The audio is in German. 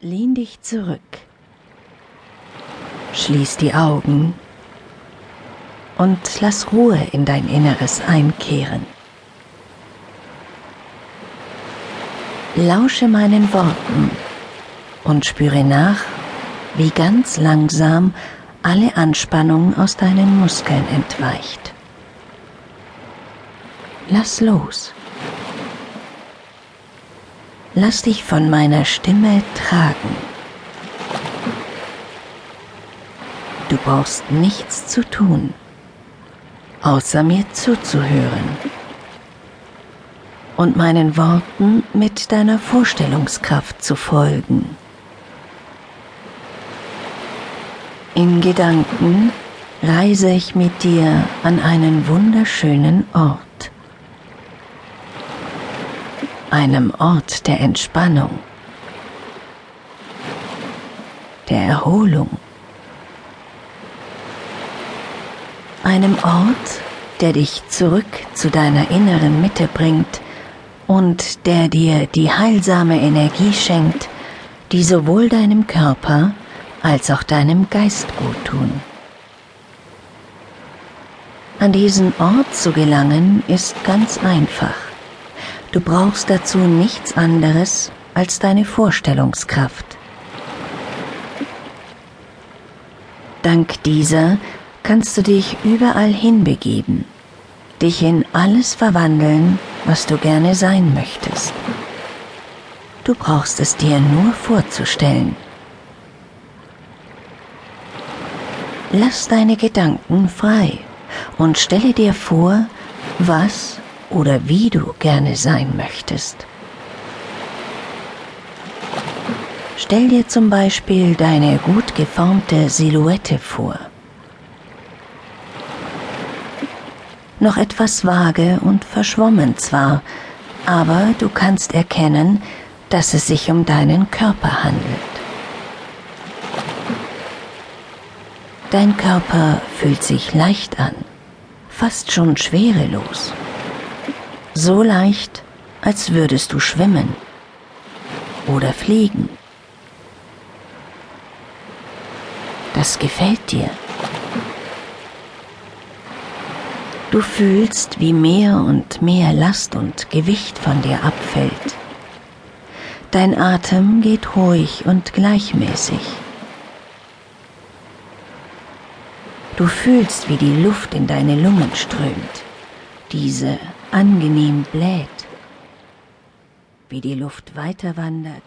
Lehn dich zurück. Schließ die Augen und lass Ruhe in dein Inneres einkehren. Lausche meinen Worten und spüre nach, wie ganz langsam alle Anspannung aus deinen Muskeln entweicht. Lass los. Lass dich von meiner Stimme tragen. Du brauchst nichts zu tun, außer mir zuzuhören und meinen Worten mit deiner Vorstellungskraft zu folgen. In Gedanken reise ich mit dir an einen wunderschönen Ort einem Ort der Entspannung, der Erholung, einem Ort, der dich zurück zu deiner inneren Mitte bringt und der dir die heilsame Energie schenkt, die sowohl deinem Körper als auch deinem Geist gut tun. An diesen Ort zu gelangen ist ganz einfach. Du brauchst dazu nichts anderes als deine Vorstellungskraft. Dank dieser kannst du dich überall hinbegeben, dich in alles verwandeln, was du gerne sein möchtest. Du brauchst es dir nur vorzustellen. Lass deine Gedanken frei und stelle dir vor, was oder wie du gerne sein möchtest. Stell dir zum Beispiel deine gut geformte Silhouette vor. Noch etwas vage und verschwommen zwar, aber du kannst erkennen, dass es sich um deinen Körper handelt. Dein Körper fühlt sich leicht an, fast schon schwerelos so leicht, als würdest du schwimmen oder fliegen. Das gefällt dir. Du fühlst, wie mehr und mehr Last und Gewicht von dir abfällt. Dein Atem geht ruhig und gleichmäßig. Du fühlst, wie die Luft in deine Lungen strömt. Diese angenehm bläht, wie die Luft weiter wandert